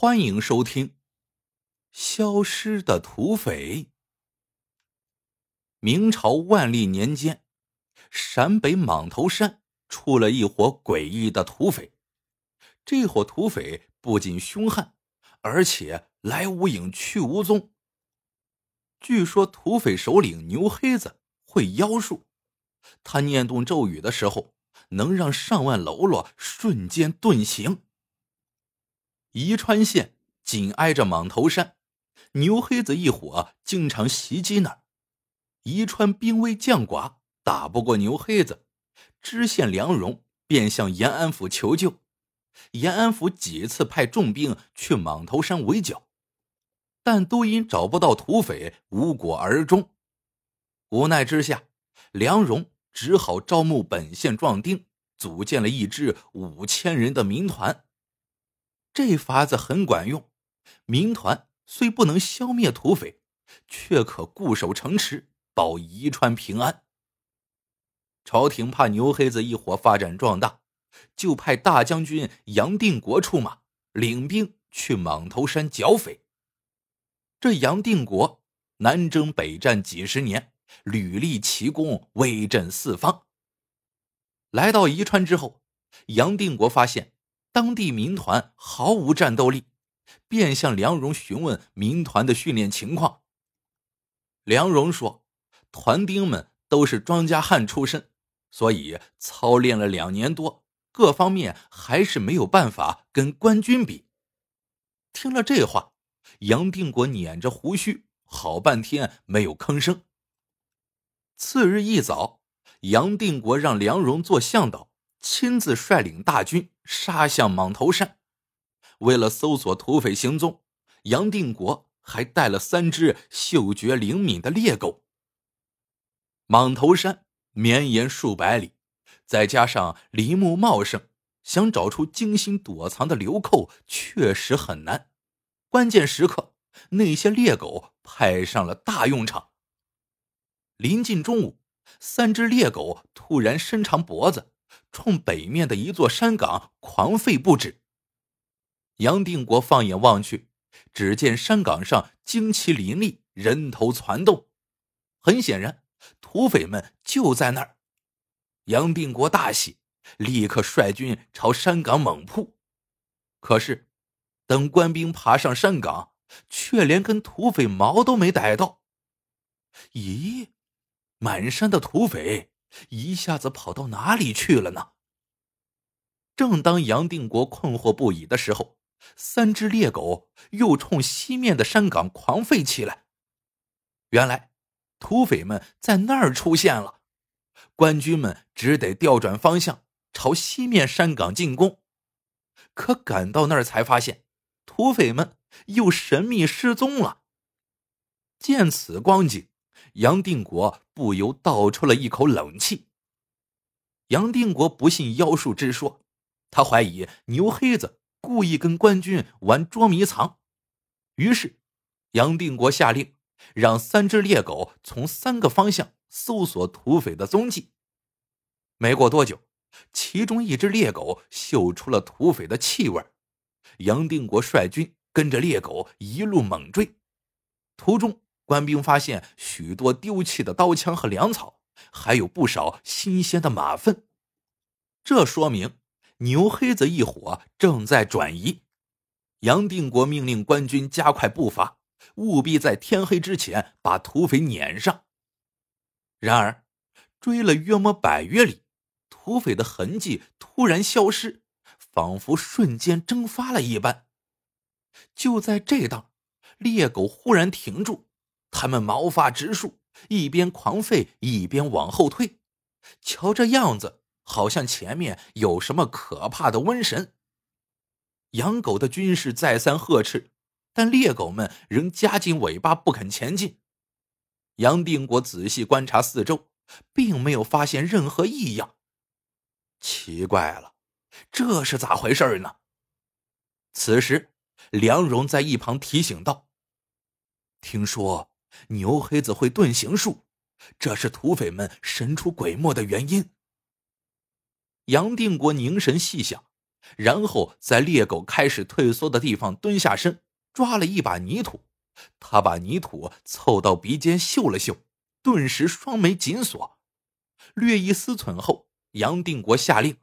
欢迎收听《消失的土匪》。明朝万历年间，陕北蟒头山出了一伙诡异的土匪。这伙土匪不仅凶悍，而且来无影去无踪。据说土匪首领牛黑子会妖术，他念动咒语的时候，能让上万喽啰瞬间遁形。宜川县紧挨着蟒头山，牛黑子一伙经常袭击那儿。宜川兵微将寡，打不过牛黑子，知县梁荣便向延安府求救。延安府几次派重兵去蟒头山围剿，但都因找不到土匪，无果而终。无奈之下，梁荣只好招募本县壮丁，组建了一支五千人的民团。这法子很管用，民团虽不能消灭土匪，却可固守城池，保宜川平安。朝廷怕牛黑子一伙发展壮大，就派大将军杨定国出马，领兵去蟒头山剿匪。这杨定国南征北战几十年，屡立奇功，威震四方。来到宜川之后，杨定国发现。当地民团毫无战斗力，便向梁荣询问民团的训练情况。梁荣说：“团丁们都是庄稼汉出身，所以操练了两年多，各方面还是没有办法跟官军比。”听了这话，杨定国捻着胡须，好半天没有吭声。次日一早，杨定国让梁荣做向导。亲自率领大军杀向蟒头山，为了搜索土匪行踪，杨定国还带了三只嗅觉灵敏的猎狗。蟒头山绵延数百里，再加上林木茂盛，想找出精心躲藏的流寇确实很难。关键时刻，那些猎狗派上了大用场。临近中午，三只猎狗突然伸长脖子。冲北面的一座山岗狂吠不止。杨定国放眼望去，只见山岗上旌旗林立，人头攒动。很显然，土匪们就在那儿。杨定国大喜，立刻率军朝山岗猛扑。可是，等官兵爬上山岗，却连根土匪毛都没逮到。咦，满山的土匪！一下子跑到哪里去了呢？正当杨定国困惑不已的时候，三只猎狗又冲西面的山岗狂吠起来。原来，土匪们在那儿出现了，官军们只得调转方向朝西面山岗进攻。可赶到那儿才发现，土匪们又神秘失踪了。见此光景。杨定国不由倒出了一口冷气。杨定国不信妖术之说，他怀疑牛黑子故意跟官军玩捉迷藏。于是，杨定国下令让三只猎狗从三个方向搜索土匪的踪迹。没过多久，其中一只猎狗嗅出了土匪的气味。杨定国率军跟着猎狗一路猛追，途中。官兵发现许多丢弃的刀枪和粮草，还有不少新鲜的马粪，这说明牛黑子一伙正在转移。杨定国命令官军加快步伐，务必在天黑之前把土匪撵上。然而，追了约莫百余里，土匪的痕迹突然消失，仿佛瞬间蒸发了一般。就在这当，猎狗忽然停住。他们毛发直竖，一边狂吠一边往后退，瞧这样子，好像前面有什么可怕的瘟神。养狗的军士再三呵斥，但猎狗们仍夹紧尾巴不肯前进。杨定国仔细观察四周，并没有发现任何异样。奇怪了，这是咋回事呢？此时，梁荣在一旁提醒道：“听说。”牛黑子会遁形术，这是土匪们神出鬼没的原因。杨定国凝神细想，然后在猎狗开始退缩的地方蹲下身，抓了一把泥土。他把泥土凑到鼻尖嗅了嗅，顿时双眉紧锁。略一思忖后，杨定国下令：“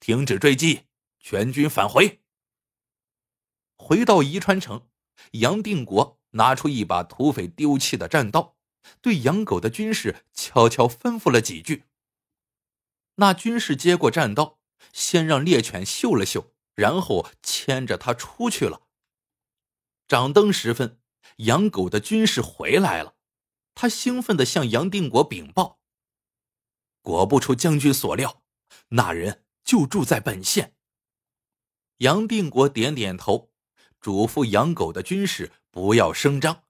停止追击，全军返回。”回到宜川城，杨定国拿出一把土匪丢弃的战刀，对养狗的军士悄悄吩咐了几句。那军士接过战刀，先让猎犬嗅了嗅，然后牵着他出去了。掌灯时分，养狗的军士回来了，他兴奋地向杨定国禀报：“果不出将军所料，那人就住在本县。”杨定国点点头，嘱咐养狗的军士不要声张。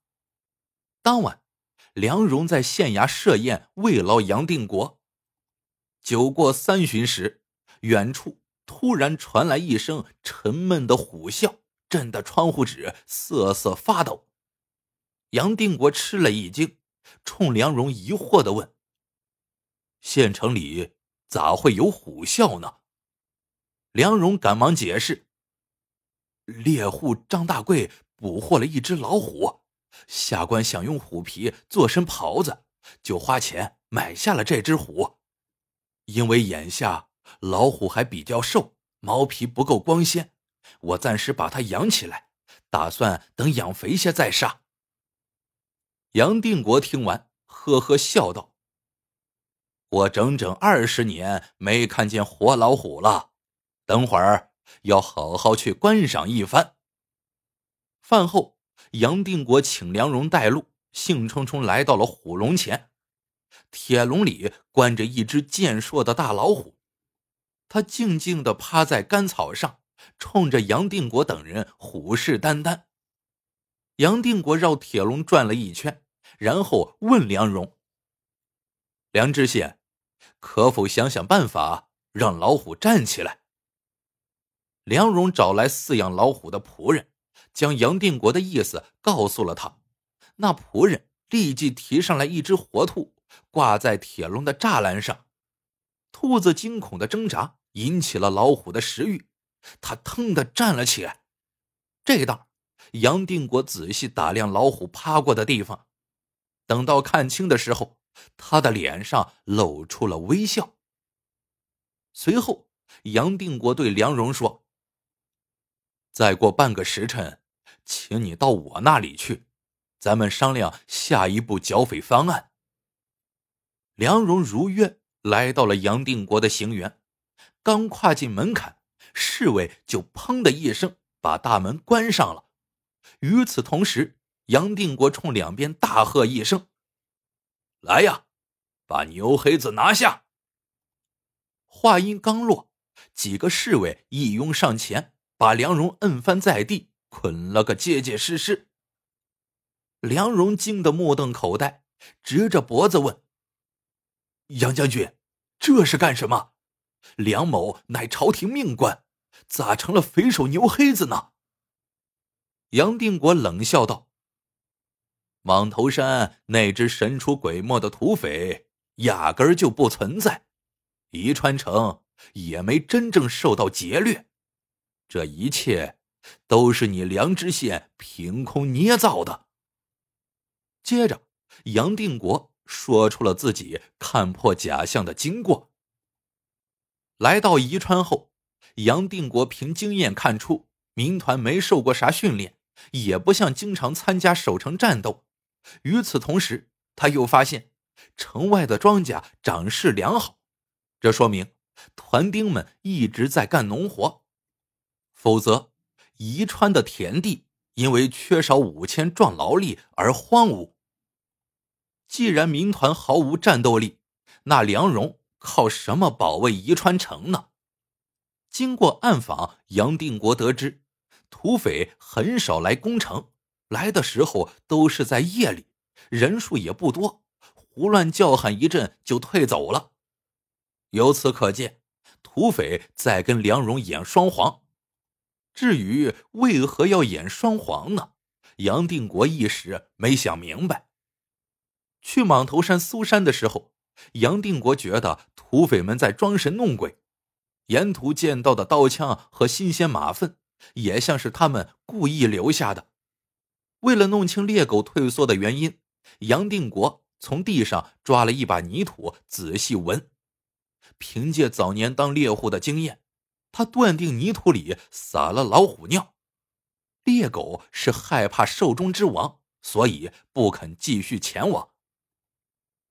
当晚，梁荣在县衙设宴慰劳杨定国。酒过三巡时，远处突然传来一声沉闷的虎啸，震得窗户纸瑟瑟发抖。杨定国吃了一惊，冲梁荣疑惑的问：“县城里咋会有虎啸呢？”梁荣赶忙解释：“猎户张大贵捕获了一只老虎，下官想用虎皮做身袍子，就花钱买下了这只虎。”因为眼下老虎还比较瘦，毛皮不够光鲜，我暂时把它养起来，打算等养肥些再杀。杨定国听完，呵呵笑道：“我整整二十年没看见活老虎了，等会儿要好好去观赏一番。”饭后，杨定国请梁荣带路，兴冲冲来到了虎笼前。铁笼里关着一只健硕的大老虎，它静静的趴在干草上，冲着杨定国等人虎视眈眈。杨定国绕铁笼转了一圈，然后问梁荣：“梁知县，可否想想办法让老虎站起来？”梁荣找来饲养老虎的仆人，将杨定国的意思告诉了他。那仆人立即提上来一只活兔。挂在铁笼的栅栏上，兔子惊恐的挣扎引起了老虎的食欲，它腾的站了起来。这当，杨定国仔细打量老虎趴过的地方，等到看清的时候，他的脸上露出了微笑。随后，杨定国对梁荣说：“再过半个时辰，请你到我那里去，咱们商量下一步剿匪方案。”梁荣如约来到了杨定国的行辕，刚跨进门槛，侍卫就砰的一声把大门关上了。与此同时，杨定国冲两边大喝一声：“来呀，把牛黑子拿下！”话音刚落，几个侍卫一拥上前，把梁荣摁翻在地，捆了个结结实实。梁荣惊得目瞪口呆，直着脖子问。杨将军，这是干什么？梁某乃朝廷命官，咋成了匪首牛黑子呢？杨定国冷笑道：“蟒头山那只神出鬼没的土匪，压根儿就不存在，宜川城也没真正受到劫掠，这一切都是你梁知县凭空捏造的。”接着，杨定国。说出了自己看破假象的经过。来到宜川后，杨定国凭经验看出民团没受过啥训练，也不像经常参加守城战斗。与此同时，他又发现城外的庄稼长势良好，这说明团丁们一直在干农活。否则，宜川的田地因为缺少五千壮劳力而荒芜。既然民团毫无战斗力，那梁荣靠什么保卫宜川城呢？经过暗访，杨定国得知，土匪很少来攻城，来的时候都是在夜里，人数也不多，胡乱叫喊一阵就退走了。由此可见，土匪在跟梁荣演双簧。至于为何要演双簧呢？杨定国一时没想明白。去蟒头山搜山的时候，杨定国觉得土匪们在装神弄鬼。沿途见到的刀枪和新鲜马粪，也像是他们故意留下的。为了弄清猎狗退缩的原因，杨定国从地上抓了一把泥土，仔细闻。凭借早年当猎户的经验，他断定泥土里撒了老虎尿。猎狗是害怕兽中之王，所以不肯继续前往。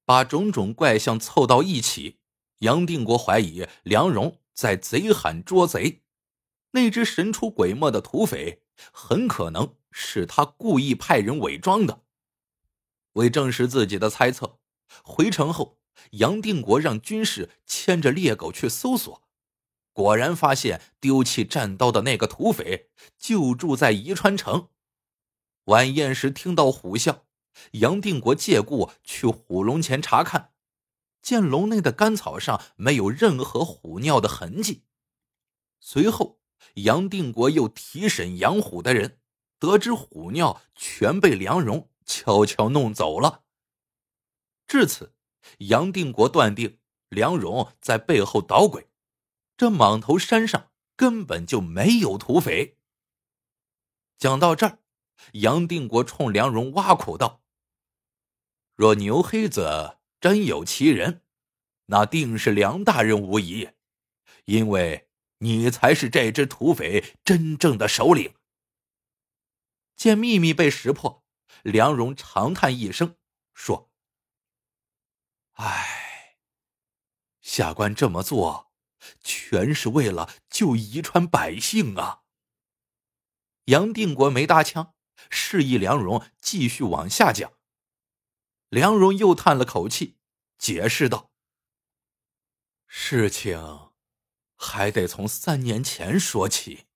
把种种怪象凑到一起，杨定国怀疑梁荣在贼喊捉贼。那只神出鬼没的土匪，很可能是他故意派人伪装的。为证实自己的猜测，回城后，杨定国让军士牵着猎狗去搜索，果然发现丢弃战刀的那个土匪就住在宜川城。晚宴时听到虎啸，杨定国借故去虎笼前查看，见笼内的干草上没有任何虎尿的痕迹。随后。杨定国又提审养虎的人，得知虎尿全被梁荣悄悄弄走了。至此，杨定国断定梁荣在背后捣鬼，这莽头山上根本就没有土匪。讲到这儿，杨定国冲梁荣挖苦道：“若牛黑子真有其人，那定是梁大人无疑，因为。”你才是这只土匪真正的首领。见秘密被识破，梁荣长叹一声，说：“唉，下官这么做，全是为了救宜川百姓啊。”杨定国没搭腔，示意梁荣继续往下讲。梁荣又叹了口气，解释道：“事情。”还得从三年前说起。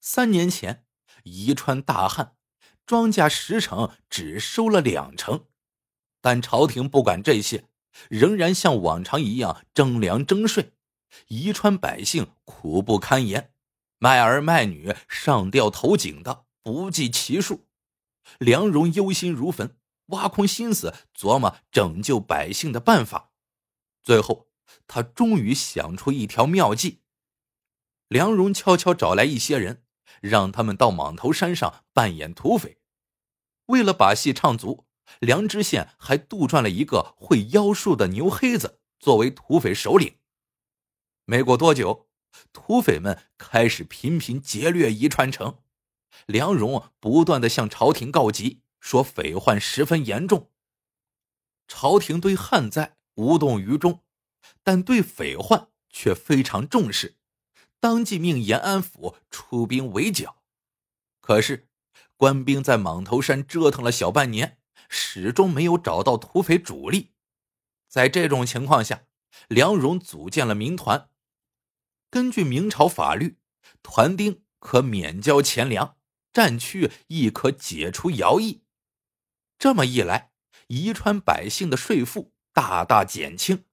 三年前，宜川大旱，庄稼十成只收了两成，但朝廷不管这些，仍然像往常一样征粮征税，宜川百姓苦不堪言，卖儿卖女、上吊投井的不计其数。梁荣忧心如焚，挖空心思琢磨拯救百姓的办法，最后。他终于想出一条妙计。梁荣悄悄找来一些人，让他们到莽头山上扮演土匪。为了把戏唱足，梁知县还杜撰了一个会妖术的牛黑子作为土匪首领。没过多久，土匪们开始频频劫掠宜川城。梁荣不断的向朝廷告急，说匪患十分严重。朝廷对旱灾无动于衷。但对匪患却非常重视，当即命延安府出兵围剿。可是，官兵在莽头山折腾了小半年，始终没有找到土匪主力。在这种情况下，梁荣组建了民团。根据明朝法律，团丁可免交钱粮，战区亦可解除徭役。这么一来，宜川百姓的税负大大减轻。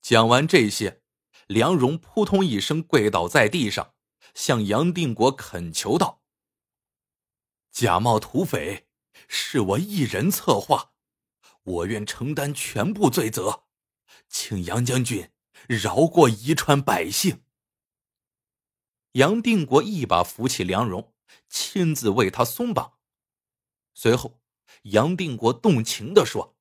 讲完这些，梁荣扑通一声跪倒在地上，向杨定国恳求道：“假冒土匪是我一人策划，我愿承担全部罪责，请杨将军饶过宜川百姓。”杨定国一把扶起梁荣，亲自为他松绑。随后，杨定国动情地说。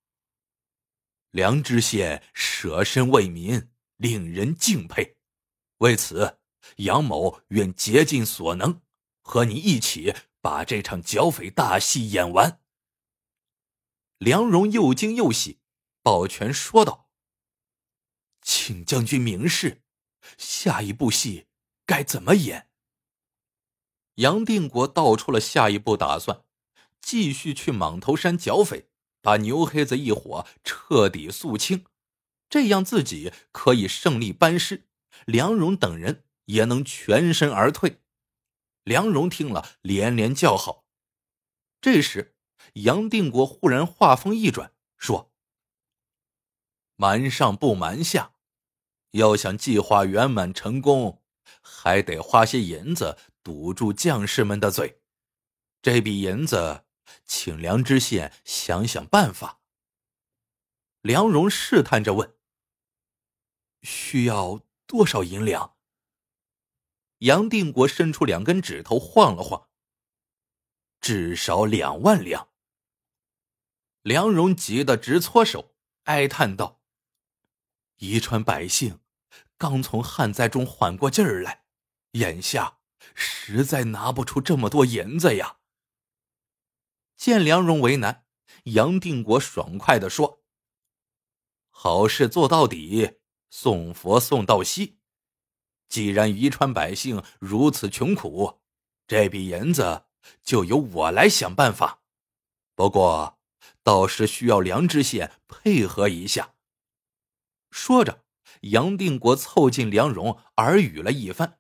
梁知县舍身为民，令人敬佩。为此，杨某愿竭尽所能，和你一起把这场剿匪大戏演完。梁荣又惊又喜，抱拳说道：“请将军明示，下一部戏该怎么演？”杨定国道出了下一步打算：继续去莽头山剿匪。把牛黑子一伙彻底肃清，这样自己可以胜利班师，梁荣等人也能全身而退。梁荣听了连连叫好。这时，杨定国忽然话锋一转，说：“瞒上不瞒下，要想计划圆满成功，还得花些银子堵住将士们的嘴。这笔银子。”请梁知县想想办法。梁荣试探着问：“需要多少银两？杨定国伸出两根指头晃了晃。至少两万两。梁荣急得直搓手，哀叹道：“宜川百姓刚从旱灾中缓过劲儿来，眼下实在拿不出这么多银子呀。”见梁荣为难，杨定国爽快的说：“好事做到底，送佛送到西。既然宜川百姓如此穷苦，这笔银子就由我来想办法。不过……”倒是需要梁知县配合一下。说着，杨定国凑近梁荣耳语了一番。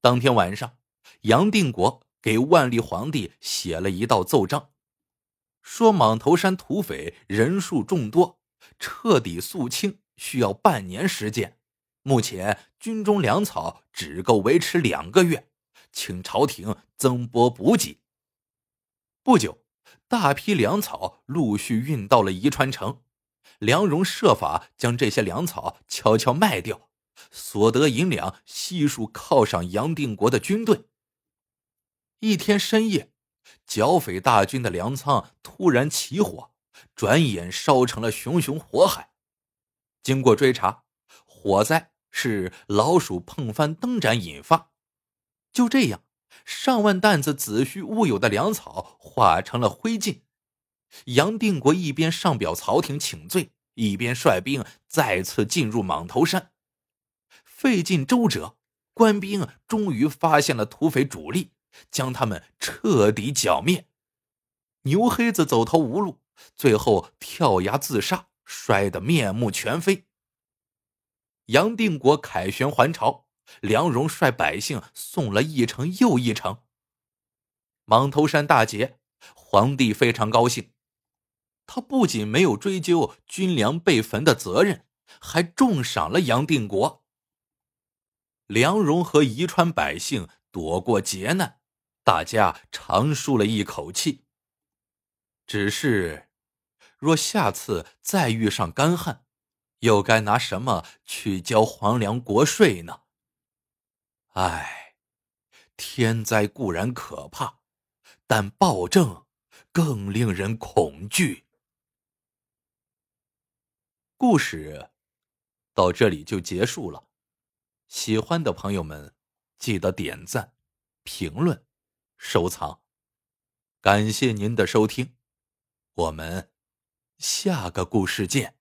当天晚上，杨定国给万历皇帝写了一道奏章，说蟒头山土匪人数众多，彻底肃清需要半年时间。目前军中粮草只够维持两个月，请朝廷增拨补给。不久。大批粮草陆续运到了宜川城，梁荣设法将这些粮草悄悄卖掉，所得银两悉数犒赏杨定国的军队。一天深夜，剿匪大军的粮仓突然起火，转眼烧成了熊熊火海。经过追查，火灾是老鼠碰翻灯盏引发。就这样。上万担子子虚乌有的粮草化成了灰烬。杨定国一边上表朝廷请罪，一边率兵再次进入蟒头山。费尽周折，官兵终于发现了土匪主力，将他们彻底剿灭。牛黑子走投无路，最后跳崖自杀，摔得面目全非。杨定国凯旋还朝。梁荣率百姓送了一程又一程。蟒头山大捷，皇帝非常高兴。他不仅没有追究军粮被焚的责任，还重赏了杨定国。梁荣和宜川百姓躲过劫难，大家长舒了一口气。只是，若下次再遇上干旱，又该拿什么去交皇粮国税呢？唉，天灾固然可怕，但暴政更令人恐惧。故事到这里就结束了，喜欢的朋友们记得点赞、评论、收藏，感谢您的收听，我们下个故事见。